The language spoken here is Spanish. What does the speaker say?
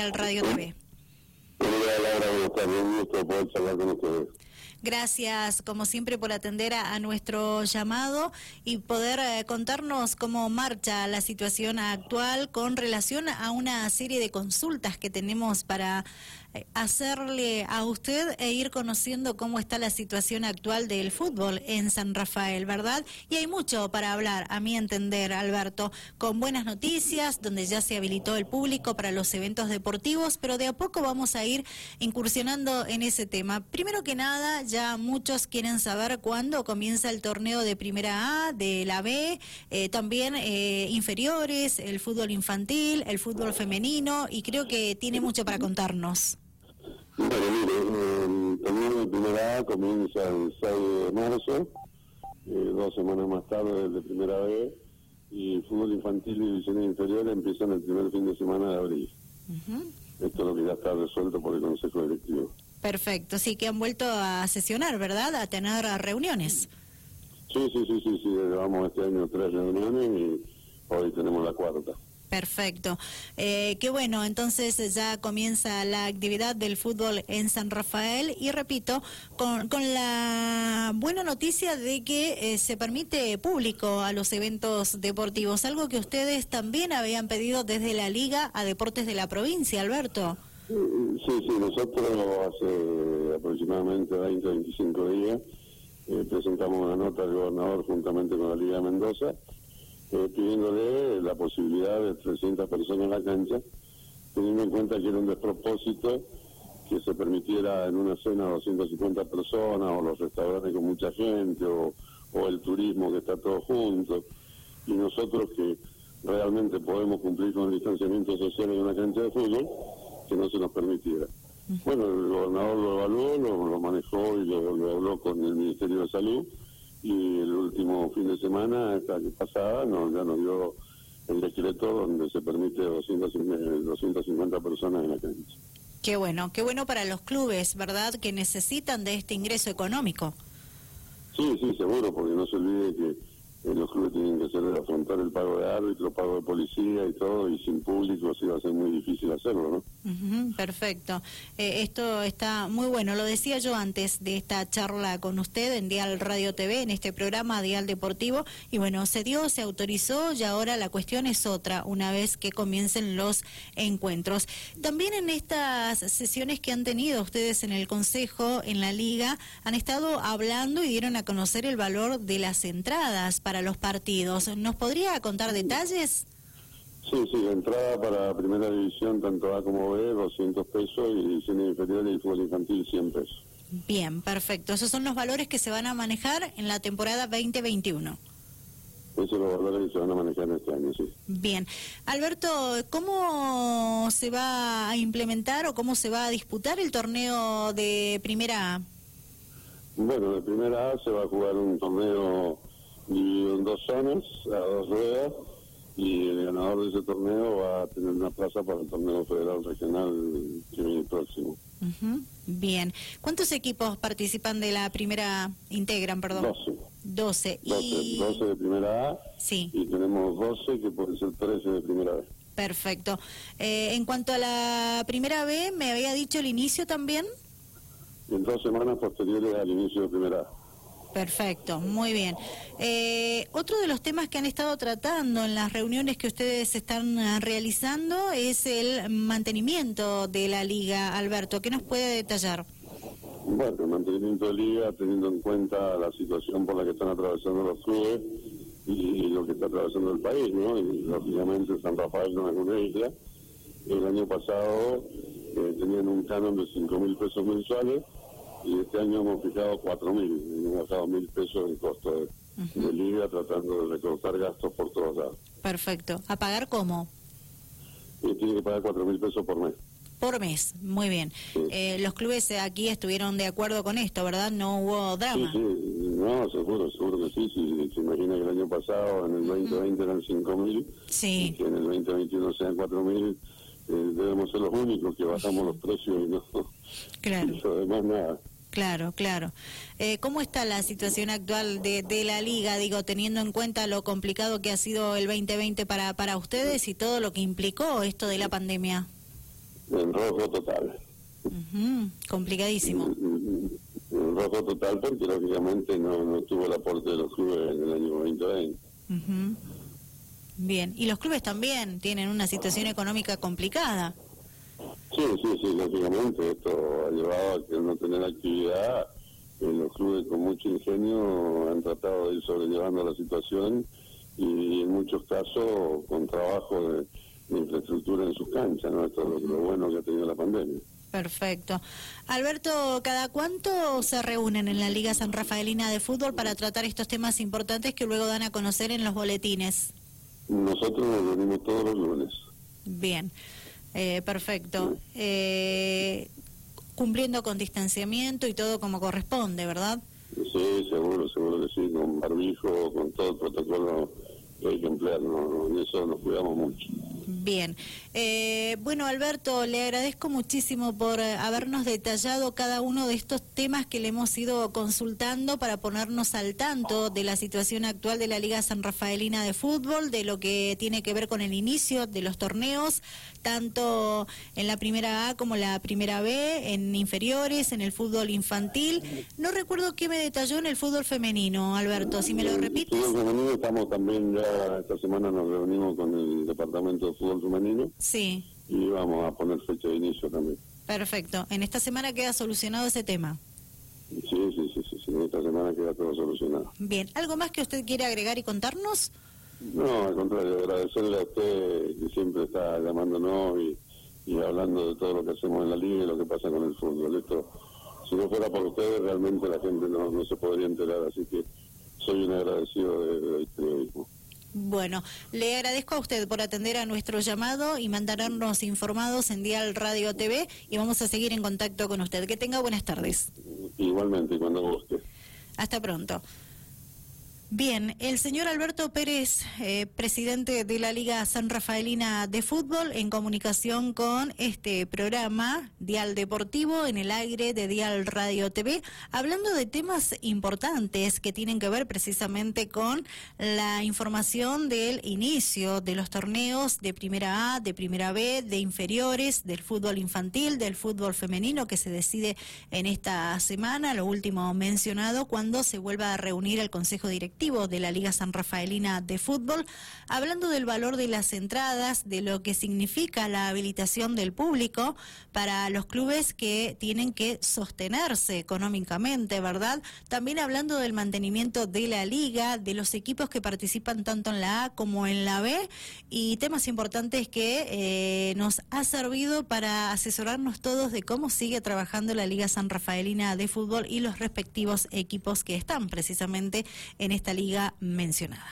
al Radio TV. Gracias, como siempre, por atender a, nuestro llamado y poder eh, contarnos cómo marcha la situación actual con relación a una serie de consultas que tenemos para hacerle a usted e ir conociendo cómo está la situación actual del fútbol en San Rafael, ¿verdad? Y hay mucho para hablar, a mi entender, Alberto, con buenas noticias, donde ya se habilitó el público para los eventos deportivos, pero de a poco vamos a ir incursionando en ese tema. Primero que nada, ya muchos quieren saber cuándo comienza el torneo de Primera A, de la B, eh, también eh, inferiores, el fútbol infantil, el fútbol femenino, y creo que tiene mucho para contarnos. Bueno, mire, el torneo de primera A comienza el 6 de marzo, eh, dos semanas más tarde el de primera B, y el fútbol infantil y divisiones inferiores empiezan el primer fin de semana de abril. Esto es lo que ya está resuelto por el Consejo Directivo. Perfecto, sí, que han vuelto a sesionar, ¿verdad? A tener reuniones. Sí, sí, sí, sí, sí, llevamos este año tres reuniones y hoy tenemos la cuarta. Perfecto. Eh, qué bueno, entonces ya comienza la actividad del fútbol en San Rafael y repito, con, la buena noticia de que eh, se permite público a los eventos deportivos, algo que ustedes también habían pedido desde la Liga a Deportes de la provincia, Alberto. Sí, sí, nosotros hace aproximadamente 20, 25 días eh, presentamos una nota al gobernador juntamente con la Liga de Mendoza eh, pidiéndole la posibilidad de 300 personas en la cancha, teniendo en cuenta que era un despropósito que se permitiera en una cena 250 personas, o los restaurantes con mucha gente, o, el turismo que está todo junto, y nosotros que realmente podemos cumplir con el distanciamiento social en una cancha de fútbol, que no se nos permitiera. Bueno, el gobernador lo evaluó, lo, manejó y lo, lo habló con el Ministerio de Salud, y el último fin de semana, esta que pasada, nos, ya nos dio el decreto donde se permite 250 personas en la cancha. Qué bueno, qué bueno para los clubes, ¿verdad? Que necesitan de este ingreso económico. Sí, sí, seguro, porque no se olvide que eh, los clubes tienen que hacer afrontar el pago de árbitro, pago de policía y todo, y sin público sí va a ser muy difícil hacerlo, ¿no? Perfecto. Eh, esto está muy bueno. Lo decía yo antes de esta charla con usted en Dial Radio TV, en este programa Dial Deportivo, y bueno, se dio, se autorizó y ahora la cuestión es otra, una vez que comiencen los encuentros. También en estas sesiones que han tenido ustedes en el Consejo, en la Liga, han estado hablando y dieron a conocer el valor de las entradas para los partidos. ¿Nos podría contar detalles? Sí, sí, entrada para primera división, tanto A como B, 200 pesos, y división inferior y fútbol infantil, 100 pesos. Bien, perfecto. Esos son los valores que se van a manejar en la temporada 2021. Esos son los valores que se van a manejar en este año, sí. Bien. Alberto, ¿cómo se va a implementar o cómo se va a disputar el torneo de Primera A? Bueno, de Primera A se va a jugar un torneo dividido en dos zonas, a dos ruedas, y el ganador de ese torneo va a tener una plaza para el torneo federal regional que viene próximo. Bien. ¿Cuántos equipos participan de la primera, integran, perdón? 12. 12. 12, de primera A. Sí. Y tenemos 12 que pueden ser 13 de primera B. Perfecto. Eh, en cuanto a la primera B, ¿me había dicho el inicio también? En dos semanas posteriores al inicio de primera A. Perfecto, muy bien. Eh, otro de los temas que han estado tratando en las reuniones que ustedes están ah, realizando es el mantenimiento de la liga. Alberto, ¿qué nos puede detallar? Bueno, el mantenimiento de liga, teniendo en cuenta la situación por la que están atravesando los clubes y, lo que está atravesando el país, ¿no? Y lógicamente San Rafael no es una isla. El año pasado eh, tenían un canon de 5 mil pesos mensuales y este año hemos fijado cuatro mil, hemos bajado mil pesos en costo de, liga tratando de recortar gastos por todos lados. Perfecto. ¿A pagar cómo? Y tiene que pagar cuatro mil pesos por mes. Por mes, muy bien. Eh, los clubes aquí estuvieron de acuerdo con esto, ¿verdad? No hubo drama. Sí, sí, no, seguro, seguro que sí. sí. Se imagina que el año pasado, en el 2020 eran cinco mil, sí. y que en el 2021 sean cuatro mil, eh, debemos ser los únicos que bajamos los precios y no. Claro. Eso además nada. Claro, claro. Eh, ¿Cómo está la situación actual de, de, la liga, digo, teniendo en cuenta lo complicado que ha sido el 2020 para, para ustedes y todo lo que implicó esto de la pandemia? en rojo total. Complicadísimo. En, rojo total porque lógicamente no, no tuvo el aporte de los clubes en el año 2020. Bien, y los clubes también tienen una situación económica complicada. Sí, sí, sí, lógicamente esto ha llevado a que no tener actividad, en los clubes con mucho ingenio han tratado de ir sobrellevando la situación y en muchos casos con trabajo de, infraestructura en sus canchas, ¿no? Esto es lo, bueno que ha tenido la pandemia. Perfecto. Alberto, ¿cada cuánto se reúnen en la Liga San Rafaelina de Fútbol para tratar estos temas importantes que luego dan a conocer en los boletines? Nosotros nos reunimos todos los lunes. Bien, eh, perfecto. Eh, cumpliendo con distanciamiento y todo como corresponde, ¿verdad? Sí, seguro, seguro que sí, con barbijo, con todo el protocolo que hay que emplear, ¿no? en eso nos cuidamos mucho. Bien. Eh, bueno, Alberto, le agradezco muchísimo por eh, habernos detallado cada uno de estos temas que le hemos ido consultando para ponernos al tanto de la situación actual de la Liga San Rafaelina de Fútbol, de lo que tiene que ver con el inicio de los torneos, tanto en la primera A como la primera B, en inferiores, en el fútbol infantil. No recuerdo qué me detalló en el fútbol femenino, Alberto, si me lo repites. Estamos también ya, esta semana nos reunimos con el Departamento de Fútbol Femenino. Sí. Y vamos a poner fecha de inicio también. Perfecto. ¿En esta semana queda solucionado ese tema? Sí, sí, sí, sí, en esta semana queda todo solucionado. Bien, ¿algo más que usted quiere agregar y contarnos? No, al contrario, agradecerle a usted que siempre está llamándonos y, y hablando de todo lo que hacemos en la liga y lo que pasa con el fútbol. Esto, si no fuera por ustedes, realmente la gente no, no se podría enterar, así que soy un agradecido del periodismo. Bueno, le agradezco a usted por atender a nuestro llamado y mantenernos informados en Dial Radio TV y vamos a seguir en contacto con usted. Que tenga buenas tardes. Igualmente, cuando guste. Hasta pronto. Bien, el señor Alberto Pérez, eh, presidente de la Liga San Rafaelina de Fútbol, en comunicación con este programa Dial Deportivo en el aire de Dial Radio TV, hablando de temas importantes que tienen que ver precisamente con la información del inicio de los torneos de Primera A, de Primera B, de inferiores, del fútbol infantil, del fútbol femenino que se decide en esta semana, lo último mencionado, cuando se vuelva a reunir el Consejo Directivo de la Liga San Rafaelina de Fútbol, hablando del valor de las entradas, de lo que significa la habilitación del público para los clubes que tienen que sostenerse económicamente, ¿verdad? También hablando del mantenimiento de la liga, de los equipos que participan tanto en la A como en la B y temas importantes que eh, nos ha servido para asesorarnos todos de cómo sigue trabajando la Liga San Rafaelina de Fútbol y los respectivos equipos que están precisamente en liga mencionada.